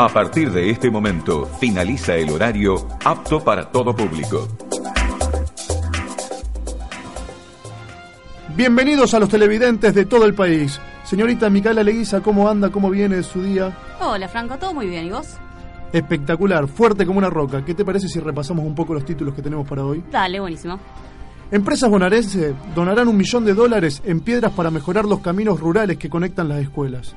A partir de este momento, finaliza el horario apto para todo público. Bienvenidos a los televidentes de todo el país. Señorita Micaela Leguiza, ¿cómo anda? ¿Cómo viene su día? Hola Franco, todo muy bien, ¿y vos? Espectacular, fuerte como una roca. ¿Qué te parece si repasamos un poco los títulos que tenemos para hoy? Dale, buenísimo. Empresas bonaerenses donarán un millón de dólares en piedras para mejorar los caminos rurales que conectan las escuelas.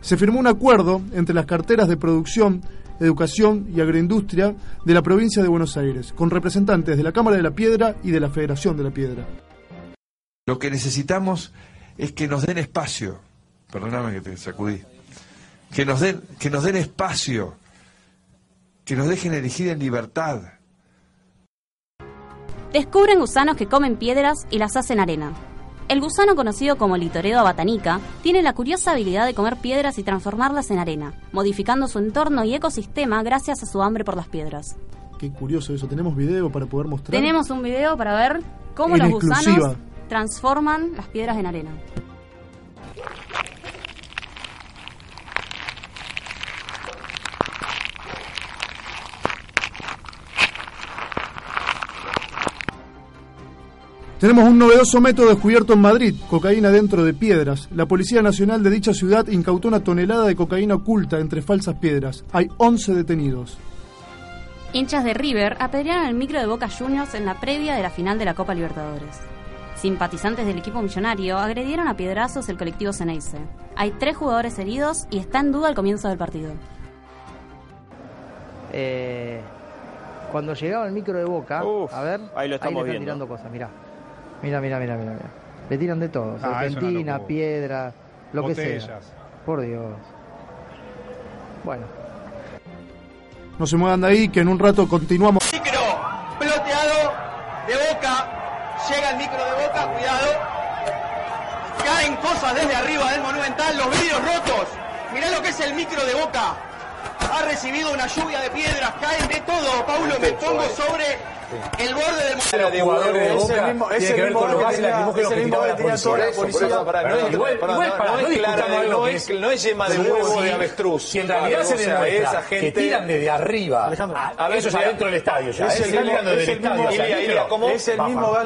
Se firmó un acuerdo entre las carteras de producción, educación y agroindustria de la provincia de Buenos Aires, con representantes de la Cámara de la Piedra y de la Federación de la Piedra. Lo que necesitamos es que nos den espacio. Perdóname que te sacudí. Que nos den, que nos den espacio. Que nos dejen elegir en libertad. Descubren gusanos que comen piedras y las hacen arena. El gusano conocido como Litoredo abatanica tiene la curiosa habilidad de comer piedras y transformarlas en arena, modificando su entorno y ecosistema gracias a su hambre por las piedras. Qué curioso eso. ¿Tenemos video para poder mostrar? Tenemos un video para ver cómo En los exclusiva. gusanos transforman las piedras en arena. Tenemos un novedoso método descubierto en Madrid, cocaína dentro de piedras. La Policía Nacional de dicha ciudad incautó una tonelada de cocaína oculta entre falsas piedras. Hay 11 detenidos. Hinchas de River apedrearon el micro de Boca Juniors en la previa de la final de la Copa Libertadores. Simpatizantes del equipo millonario agredieron a piedrazos el colectivo Ceneice. Hay tres jugadores heridos y está en duda el comienzo del partido. Eh, cuando llegaba el micro de Boca, Uf, a ver, ahí lo estamos le están viendo. tirando cosas, mirá. Mirá, mirá, mirá, mirá, mirá. Le tiran de todo, Ah, locura. piedra, lo que sea. Por Dios. Bueno, No se muevan de ahí, que en un rato continuamos. Micro peloteado de boca. Llega el micro de boca, cuidado. Caen cosas desde arriba del monumental, los vidrios rotos. Mirá lo que es el micro de boca. Ha recibido una lluvia de piedras, caen de todo. Paulo, me pongo sobre el borde del. Es el mismo, que la policía. No es, no es yema de huevo de avestruz. Si en realidad se demuestra que tiran desde arriba, a ver, eso es adentro del estadio Es el mismo- gas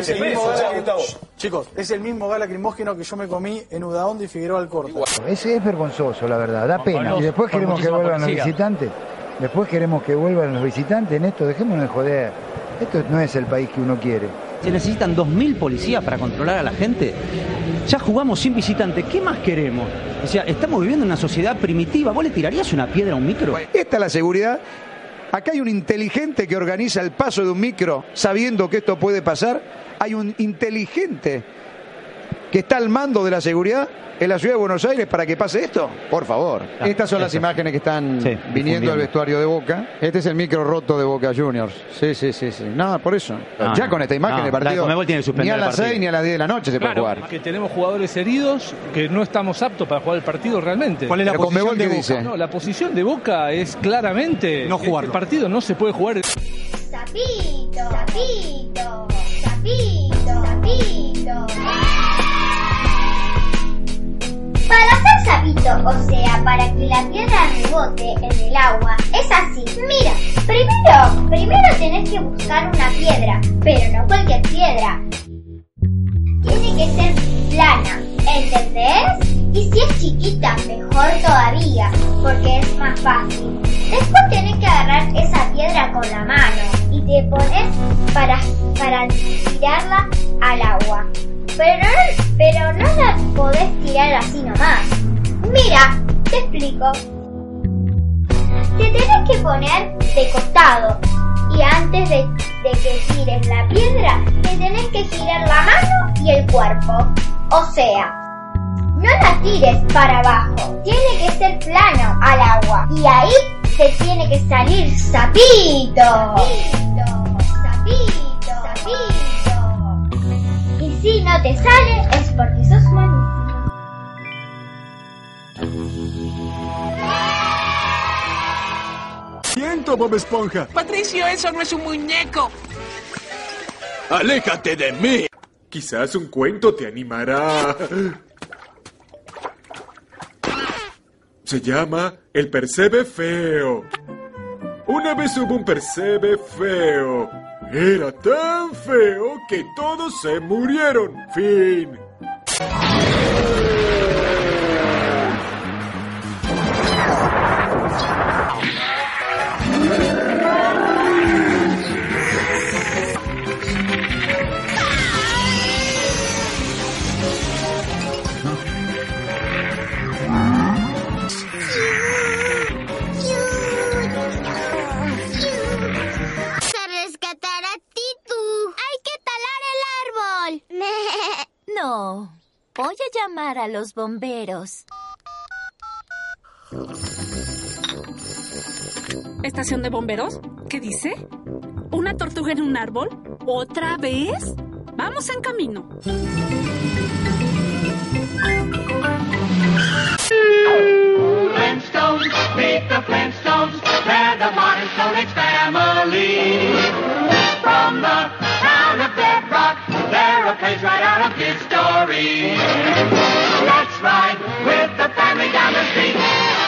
es el mismo gas. Chicos, es el mismo gas lacrimógeno que yo me comí en Udaondo y Figueroa Alcorta. Es, es vergonzoso, la verdad, da pena. Y después queremos que vuelvan los visitantes. Después queremos que vuelvan los visitantes en esto. Dejémonos de joder. Esto no es el país que uno quiere. ¿Se necesitan 2.000 policías para controlar a la gente? Ya jugamos sin visitante, ¿qué más queremos? O sea, estamos viviendo en una sociedad primitiva. ¿Vos le tirarías una piedra a un micro? Esta es la seguridad. Acá hay un inteligente que organiza el paso de un micro sabiendo que esto puede pasar. Hay un inteligente que está al mando de la seguridad en la ciudad de Buenos Aires para que pase esto. Por favor. Ah, Estas son las imágenes que están Sí, viniendo al vestuario de Boca. Este es el micro roto de Boca Juniors. Sí, sí, sí, sí. No, por eso. No, ya no. con esta imagen No, de la partido. Conmebol tiene Ni a el las partido. 6 ni a las 10 de la noche se puede jugar. que tenemos jugadores heridos, que no estamos aptos para jugar el partido realmente. ¿Cuál es la Pero posición Conmebol, de ¿qué Boca? dice? No, la posición de Boca es claramente No jugarlo. El partido no se puede jugar. Sapito, sapito, sapito, sapito. Para hacer sapito, o sea, para que la piedra rebote en el agua, es así. Mira, primero, primero tenés que buscar una piedra, pero no cualquier piedra. Tiene que ser plana, ¿entendés? Y si es chiquita, mejor todavía, porque es más fácil. Después tenés que agarrar esa piedra con la mano y te pones para, para tirarla al agua. Pero, pero no la podés tirar así nomás. Mira, te explico. Te tenés que poner de costado y antes de, de que tires la piedra, te tenés que girar la mano y el cuerpo. O sea, no la tires para abajo, tiene que ser plano al agua. Y ahí te tiene que salir. Sapito, sapito, no te sale es porque sos malísimo. Siento, Bob Esponja. Patricio, eso no es un muñeco. Aléjate de mí. Quizás un cuento te animará. Se llama el percebe feo. Una vez hubo un percebe feo. Era tan feo que todos se murieron. Fin. Llamar a los bomberos. ¿Estación de bomberos? ¿Qué dice? ¿Una tortuga en un árbol? ¿Otra vez? Vamos en camino. Flintstones, meet they're a page right out of his story. Let's ride with the family down the street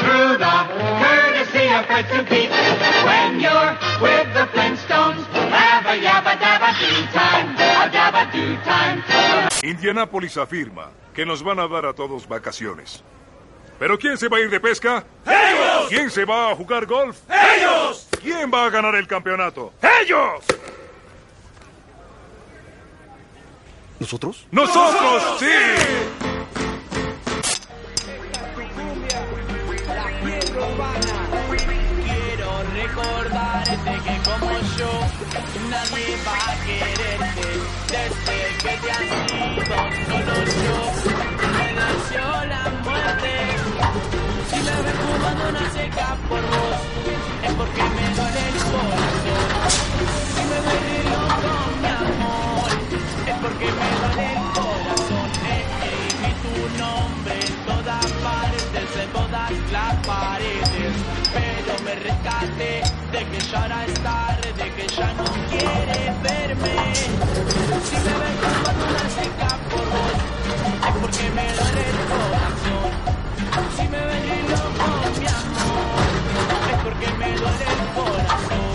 through the courtesy of Fred to Pete. When you're with the Flintstones, have a yabba dabba do time, a dabba do time. Indianápolis afirma que nos van a dar a todos vacaciones. ¿Pero quién se va a ir de pesca? ¡Ellos! ¿Quién se va a jugar golf? ¡Ellos! ¿Quién va a ganar el campeonato? ¡Ellos! ¿Nosotros? ¡Nosotros, sí! Quiero recordarte que como yo nadie va a quererte desde que te has ido solo yo me nació la muerte si me ves fumando una seca de que ya ahora es tarde, de que ya no quiere verme. Si me ven fumando una seca por vos, es porque me duele el corazón. Si me ven loco, mi amor, es porque me duele el corazón.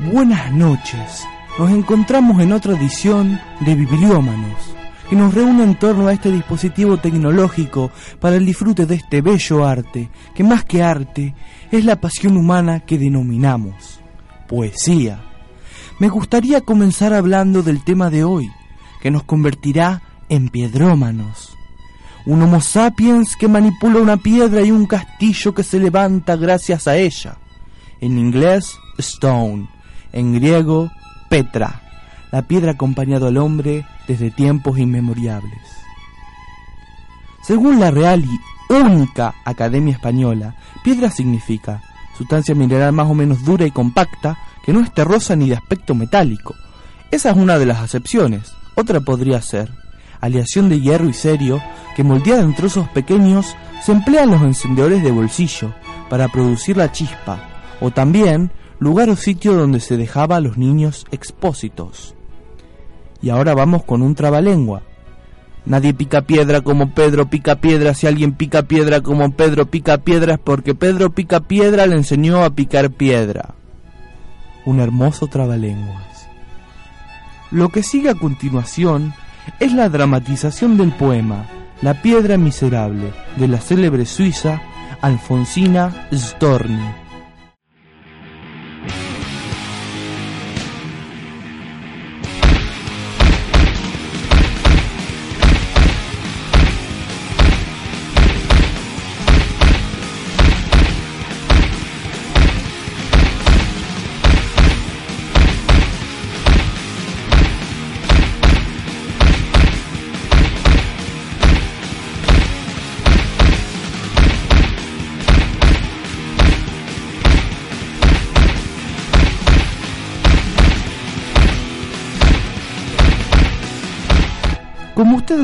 Buenas noches. Nos encontramos en otra edición de Bibliómanos, que nos reúne en torno a este dispositivo tecnológico para el disfrute de este bello arte, que más que arte es la pasión humana que denominamos poesía. Me gustaría comenzar hablando del tema de hoy, que nos convertirá en piedrómanos. Un Homo sapiens que manipula una piedra y un castillo que se levanta gracias a ella. En inglés, stone. En griego, Petra, la piedra acompañado al hombre desde tiempos inmemoriales. Según la Real y única Academia Española, piedra significa sustancia mineral más o menos dura y compacta que no es terrosa ni de aspecto metálico. Esa es una de las acepciones. Otra podría ser aleación de hierro y serio que moldeada en trozos pequeños se emplea en los encendedores de bolsillo para producir la chispa o también lugar o sitio donde se dejaba a los niños expósitos. Y ahora vamos con un trabalengua. Nadie pica piedra como Pedro pica piedra. Si alguien pica piedra como Pedro pica piedra es porque Pedro pica piedra le enseñó a picar piedra. Un hermoso trabalenguas. Lo que sigue a continuación es la dramatización del poema La piedra miserable de la célebre suiza Alfonsina Storni.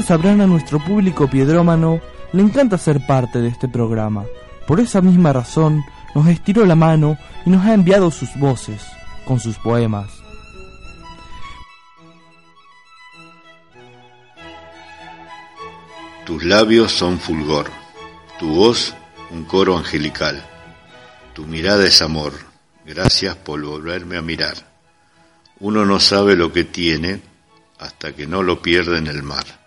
Sabrán a nuestro público piedrómano, le encanta ser parte de este programa. Por esa misma razón, nos estiró la mano y nos ha enviado sus voces, con sus poemas. Tus labios son fulgor, tu voz un coro angelical, tu mirada es amor, gracias por volverme a mirar. Uno no sabe lo que tiene hasta que no lo pierde en el mar.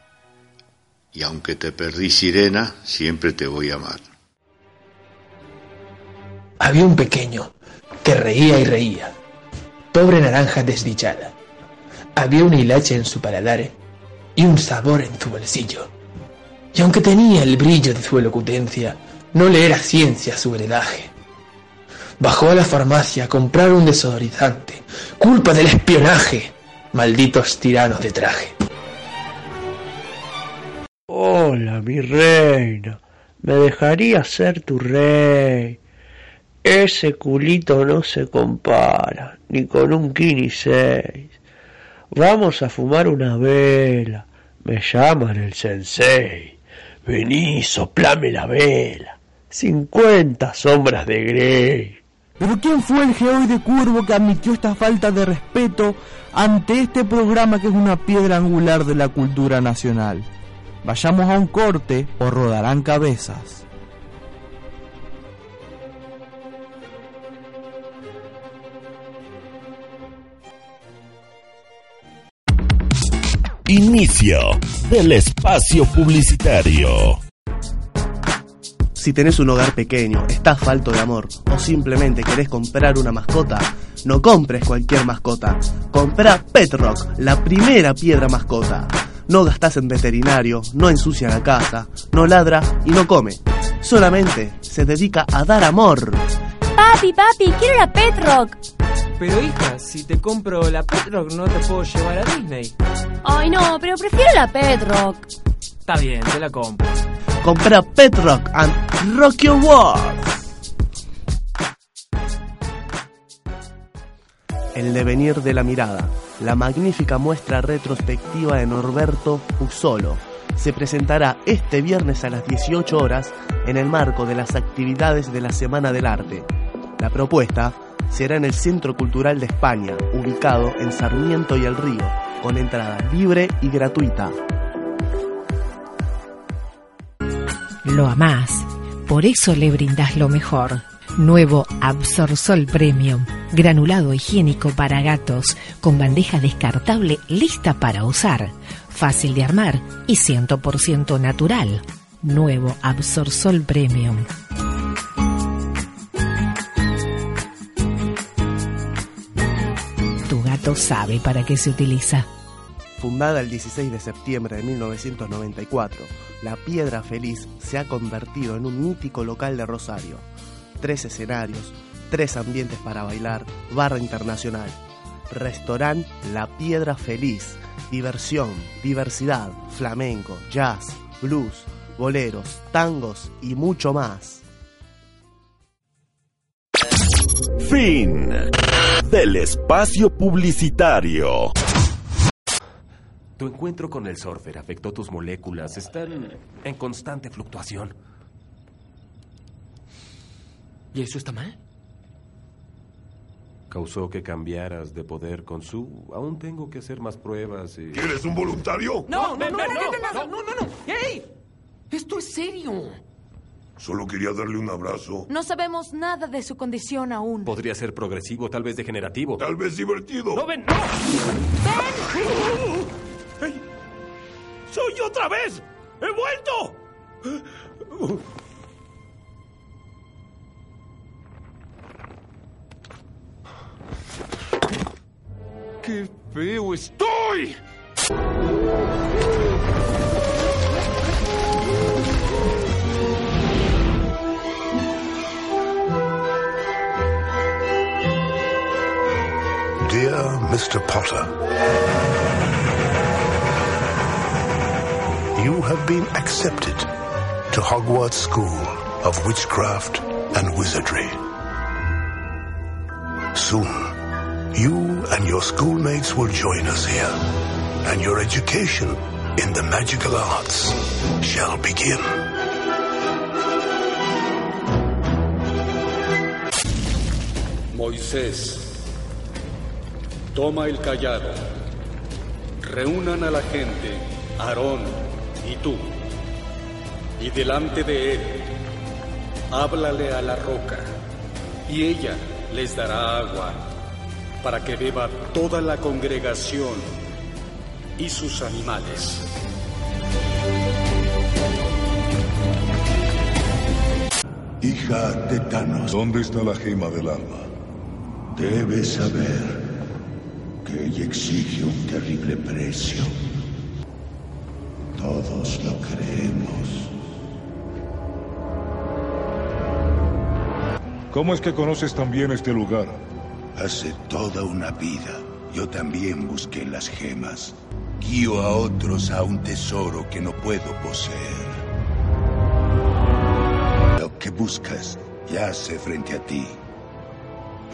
Y aunque te perdí sirena, siempre te voy a amar. Había un pequeño que reía y reía, pobre naranja desdichada. Había un hilache en su paladar y un sabor en su bolsillo. Y aunque tenía el brillo de su elocutencia, no le era ciencia su heredaje. Bajó a la farmacia a comprar un desodorizante, culpa del espionaje, malditos tiranos de traje. Hola, mi reina, me dejaría ser tu rey. Ese culito no se compara, ni con un Kini 6. Vamos a fumar una vela, me llaman el sensei. Vení, soplame la vela. Cincuenta sombras de Grey. Pero ¿quién fue el geoide curvo que admitió esta falta de respeto ante este programa que es una piedra angular de la cultura nacional? Vayamos a un corte o rodarán cabezas. Inicio del espacio publicitario. Si tenés un hogar pequeño, estás falto de amor o simplemente querés comprar una mascota, no compres cualquier mascota. Compra Petrock, la primera piedra mascota. No gastás en veterinario, no ensucia la casa, no ladra y no come. Solamente se dedica a dar amor. Papi, papi, quiero la Petrock. Pero hija, si te compro la Petrock no te puedo llevar a Disney. Ay no, pero prefiero la Petrock. Está bien, te la compro. Compra Petrock and Rock Your World. El devenir de la mirada, la magnífica muestra retrospectiva de Norberto Usolo, se presentará este viernes a las 18 horas en el marco de las actividades de la Semana del Arte. La propuesta será en el Centro Cultural de España, ubicado en Sarmiento y El Río, con entrada libre y gratuita. Lo amás, por eso le brindas lo mejor. Nuevo Absorsol Premium, granulado higiénico para gatos, con bandeja descartable lista para usar, fácil de armar y 100% natural. Nuevo Absorsol Premium. Tu gato sabe para qué se utiliza. Fundada el 16 de septiembre de 1994, La Piedra Feliz se ha convertido en un mítico local de Rosario. Tres escenarios, tres ambientes para bailar, barra internacional. Restaurant La Piedra Feliz, diversión, diversidad, flamenco, jazz, blues, boleros, tangos y mucho más. Fin del espacio publicitario. Tu encuentro con el surfer afectó tus moléculas. Están en constante fluctuación. ¿Y eso está mal? causó que cambiaras de poder con su... Aún tengo que hacer más pruebas y... ¿Quieres un voluntario? No, no, no, no, no, no, no, no. ¡Ey! Esto es serio. Solo quería darle un abrazo. No sabemos nada de su condición aún. Podría ser progresivo, tal vez degenerativo. Tal vez divertido. ¡No ven! ¡No! ¡Ven! ¡Soy otra vez! ¡He vuelto! Dear Mr. Potter, you have been accepted to Hogwarts School of Witchcraft and Wizardry. Soon, you and your schoolmates will join us here, and your education in the magical arts shall begin. Moisés, toma el callado. Reúnan a la gente, Aarón y tú. Y delante de él, háblale a la roca, y ella les dará agua para que beba toda la congregación y sus animales. Hija de Thanos, ¿Dónde está la gema del alma? debes saber que ella exige un terrible precio. Todos lo creemos. ¿Cómo es que conoces tan bien este lugar? Hace toda una vida yo también busqué las gemas. Guío a otros a un tesoro que no puedo poseer. Lo que buscas yace frente a ti,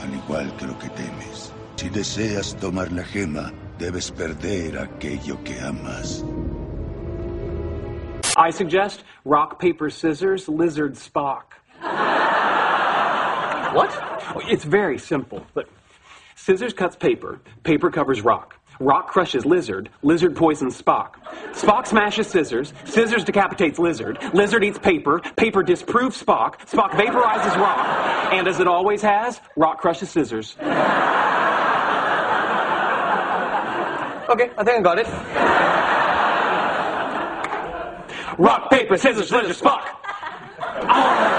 al igual que lo que temes. Si deseas tomar la gema, debes perder aquello que amas. I suggest rock, paper, scissors, lizard, Spock. what? It's very simple. But scissors cuts paper, paper covers rock. Rock crushes lizard, lizard poisons Spock. Spock smashes scissors, scissors decapitates lizard, lizard eats paper, paper disproves Spock, Spock vaporizes rock, and as it always has, rock crushes scissors. Okay, I think I got it. Rock, paper, scissors, lizard, Spock.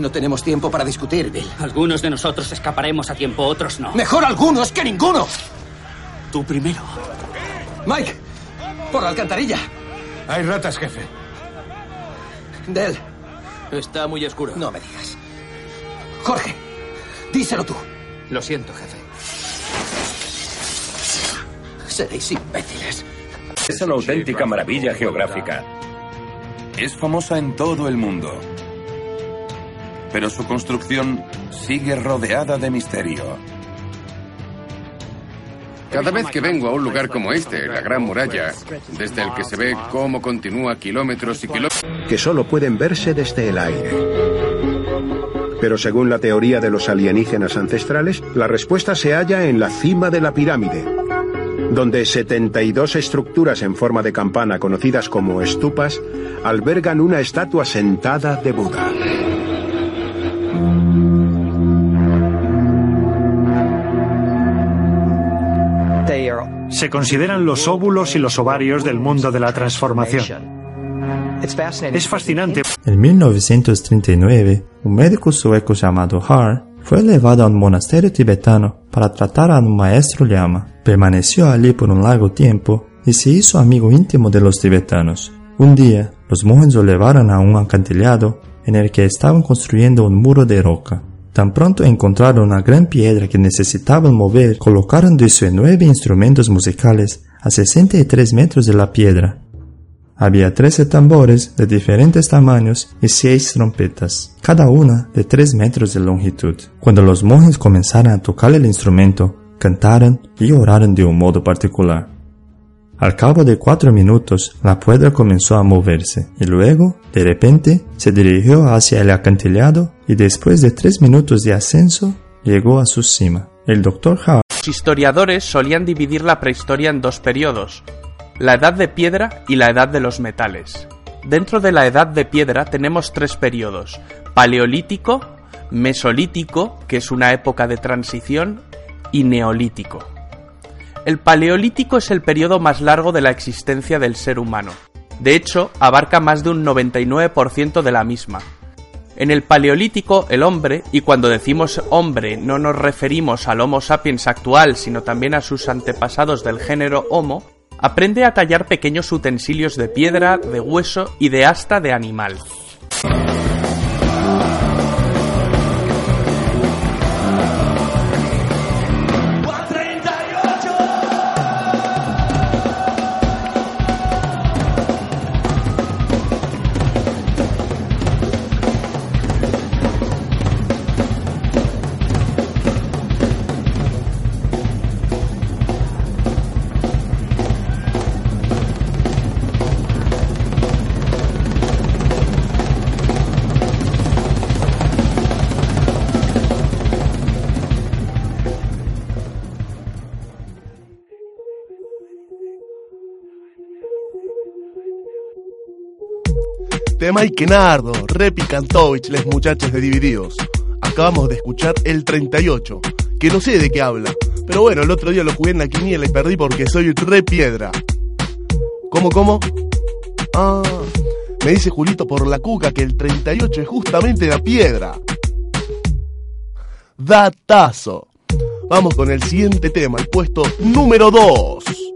No tenemos tiempo para discutir, Bill. Algunos de nosotros escaparemos a tiempo, otros no. Mejor algunos que ninguno. Tú primero. Mike, por la alcantarilla. Hay ratas, jefe. Del. Está muy oscuro. No me digas. Jorge, díselo tú. Lo siento, jefe. Seréis imbéciles. Es una auténtica maravilla geográfica. Es famosa en todo el mundo. Pero su construcción sigue rodeada de misterio. Cada vez que vengo a un lugar como este, la Gran Muralla, desde el que se ve cómo continúa kilómetros y kilómetros... que solo pueden verse desde el aire. Pero según la teoría de los alienígenas ancestrales, la respuesta se halla en la cima de la pirámide, donde 72 estructuras en forma de campana conocidas como estupas albergan una estatua sentada de Buda. Se consideran los óvulos y los ovarios del mundo de la transformación. Es fascinante. En 1939, un médico sueco llamado Har fue llevado a un monasterio tibetano para tratar a un maestro llama. Permaneció allí por un largo tiempo y se hizo amigo íntimo de los tibetanos. Un día, los monjes lo llevaron a un acantilado en el que estaban construyendo un muro de roca. Tan pronto encontraron una gran piedra que necesitaban mover, colocaron 19 instrumentos musicales a 63 metros de la piedra. Había 13 tambores de diferentes tamaños y 6 trompetas, cada una de 3 metros de longitud. Cuando los monjes comenzaron a tocar el instrumento, cantaron y oraron de un modo particular. Al cabo de cuatro minutos, la piedra comenzó a moverse y luego, de repente, se dirigió hacia el acantilado y después de tres minutos de ascenso, llegó a su cima. El doctor Howe Los historiadores solían dividir la prehistoria en dos periodos, la edad de piedra y la edad de los metales. Dentro de la edad de piedra tenemos tres periodos, paleolítico, mesolítico, que es una época de transición, y neolítico. El paleolítico es el periodo más largo de la existencia del ser humano. De hecho, abarca más de un 99% de la misma. En el paleolítico, el hombre, y cuando decimos hombre no nos referimos al Homo sapiens actual, sino también a sus antepasados del género Homo, aprende a tallar pequeños utensilios de piedra, de hueso y de asta de animal. Mike Nardo, Repi Kantovich, les muchachos de Divididos. Acabamos de escuchar el 38, que no sé de qué habla, pero bueno, el otro día lo jugué en la quiniela y perdí porque soy re piedra. ¿Cómo, cómo? Ah, me dice Julito por la cuca que el 38 es justamente la piedra. Datazo. Vamos con el siguiente tema, el puesto número 2.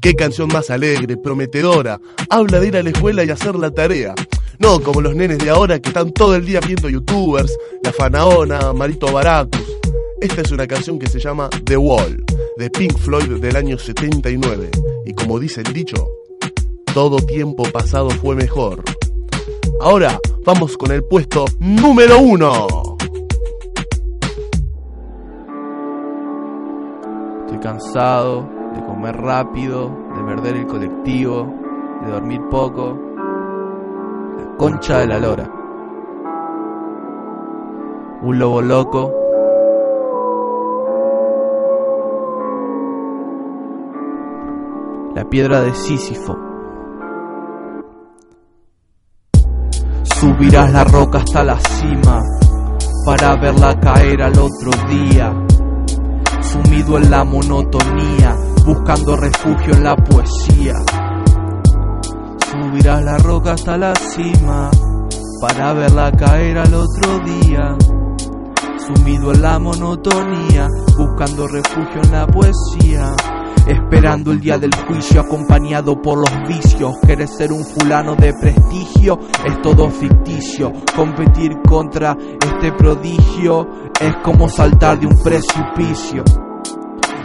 Qué canción más alegre, prometedora. Habla de ir a la escuela y hacer la tarea. No como los nenes de ahora que están todo el día viendo youtubers, La Fanaona, Marito Baracus. Esta es una canción que se llama The Wall, de Pink Floyd del año 79. Y como dice el dicho, todo tiempo pasado fue mejor. Ahora vamos con el puesto número uno. Estoy cansado comer rápido, de perder el colectivo, de dormir poco. La concha de la lora. Un lobo loco. La piedra de Sísifo. Subirás la roca hasta la cima para verla caer al otro día. Sumido en la monotonía, buscando refugio en la poesía. Subirás la roca hasta la cima para verla caer al otro día. Sumido en la monotonía, buscando refugio en la poesía. Esperando el día del juicio acompañado por los vicios. Quieres ser un fulano de prestigio, es todo ficticio. Competir contra este prodigio es como saltar de un precipicio.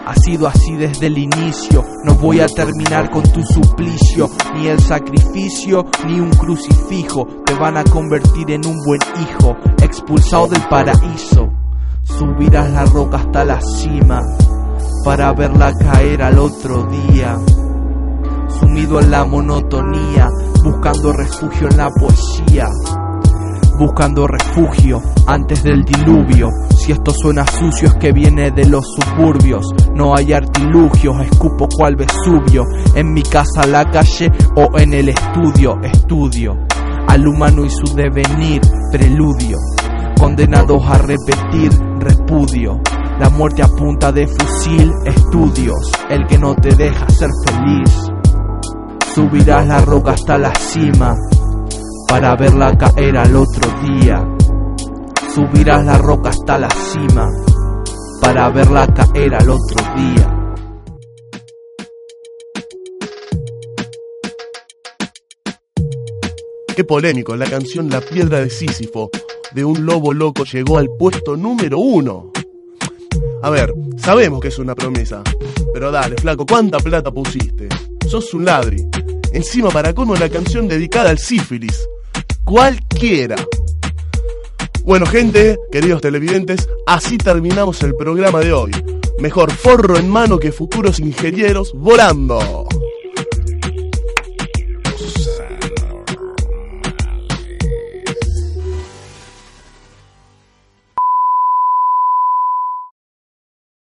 Ha sido así desde el inicio. No voy a terminar con tu suplicio, ni el sacrificio, ni un crucifijo. Te van a convertir en un buen hijo, expulsado del paraíso. Subirás la roca hasta la cima para verla caer al otro día. Sumido en la monotonía, buscando refugio en la poesía buscando refugio antes del diluvio. Si esto suena sucio es que viene de los suburbios. No hay artilugios, escupo cual Vesubio. En mi casa, la calle o en el estudio, estudio. Al humano y su devenir, preludio. Condenados a repetir, repudio. La muerte a punta de fusil, estudios. El que no te deja ser feliz. Subirás la roca hasta la cima para verla caer al otro día. Subirás la roca hasta la cima para verla caer al otro día. Qué polémico, la canción La piedra de Sísifo de un lobo loco llegó al puesto número uno. A ver, sabemos que es una promesa, pero dale, flaco, ¿cuánta plata pusiste? Sos un ladri. Encima para cómo la canción dedicada al sífilis. Cualquiera. Bueno, gente, queridos televidentes, así terminamos el programa de hoy. Mejor forro en mano que futuros ingenieros volando.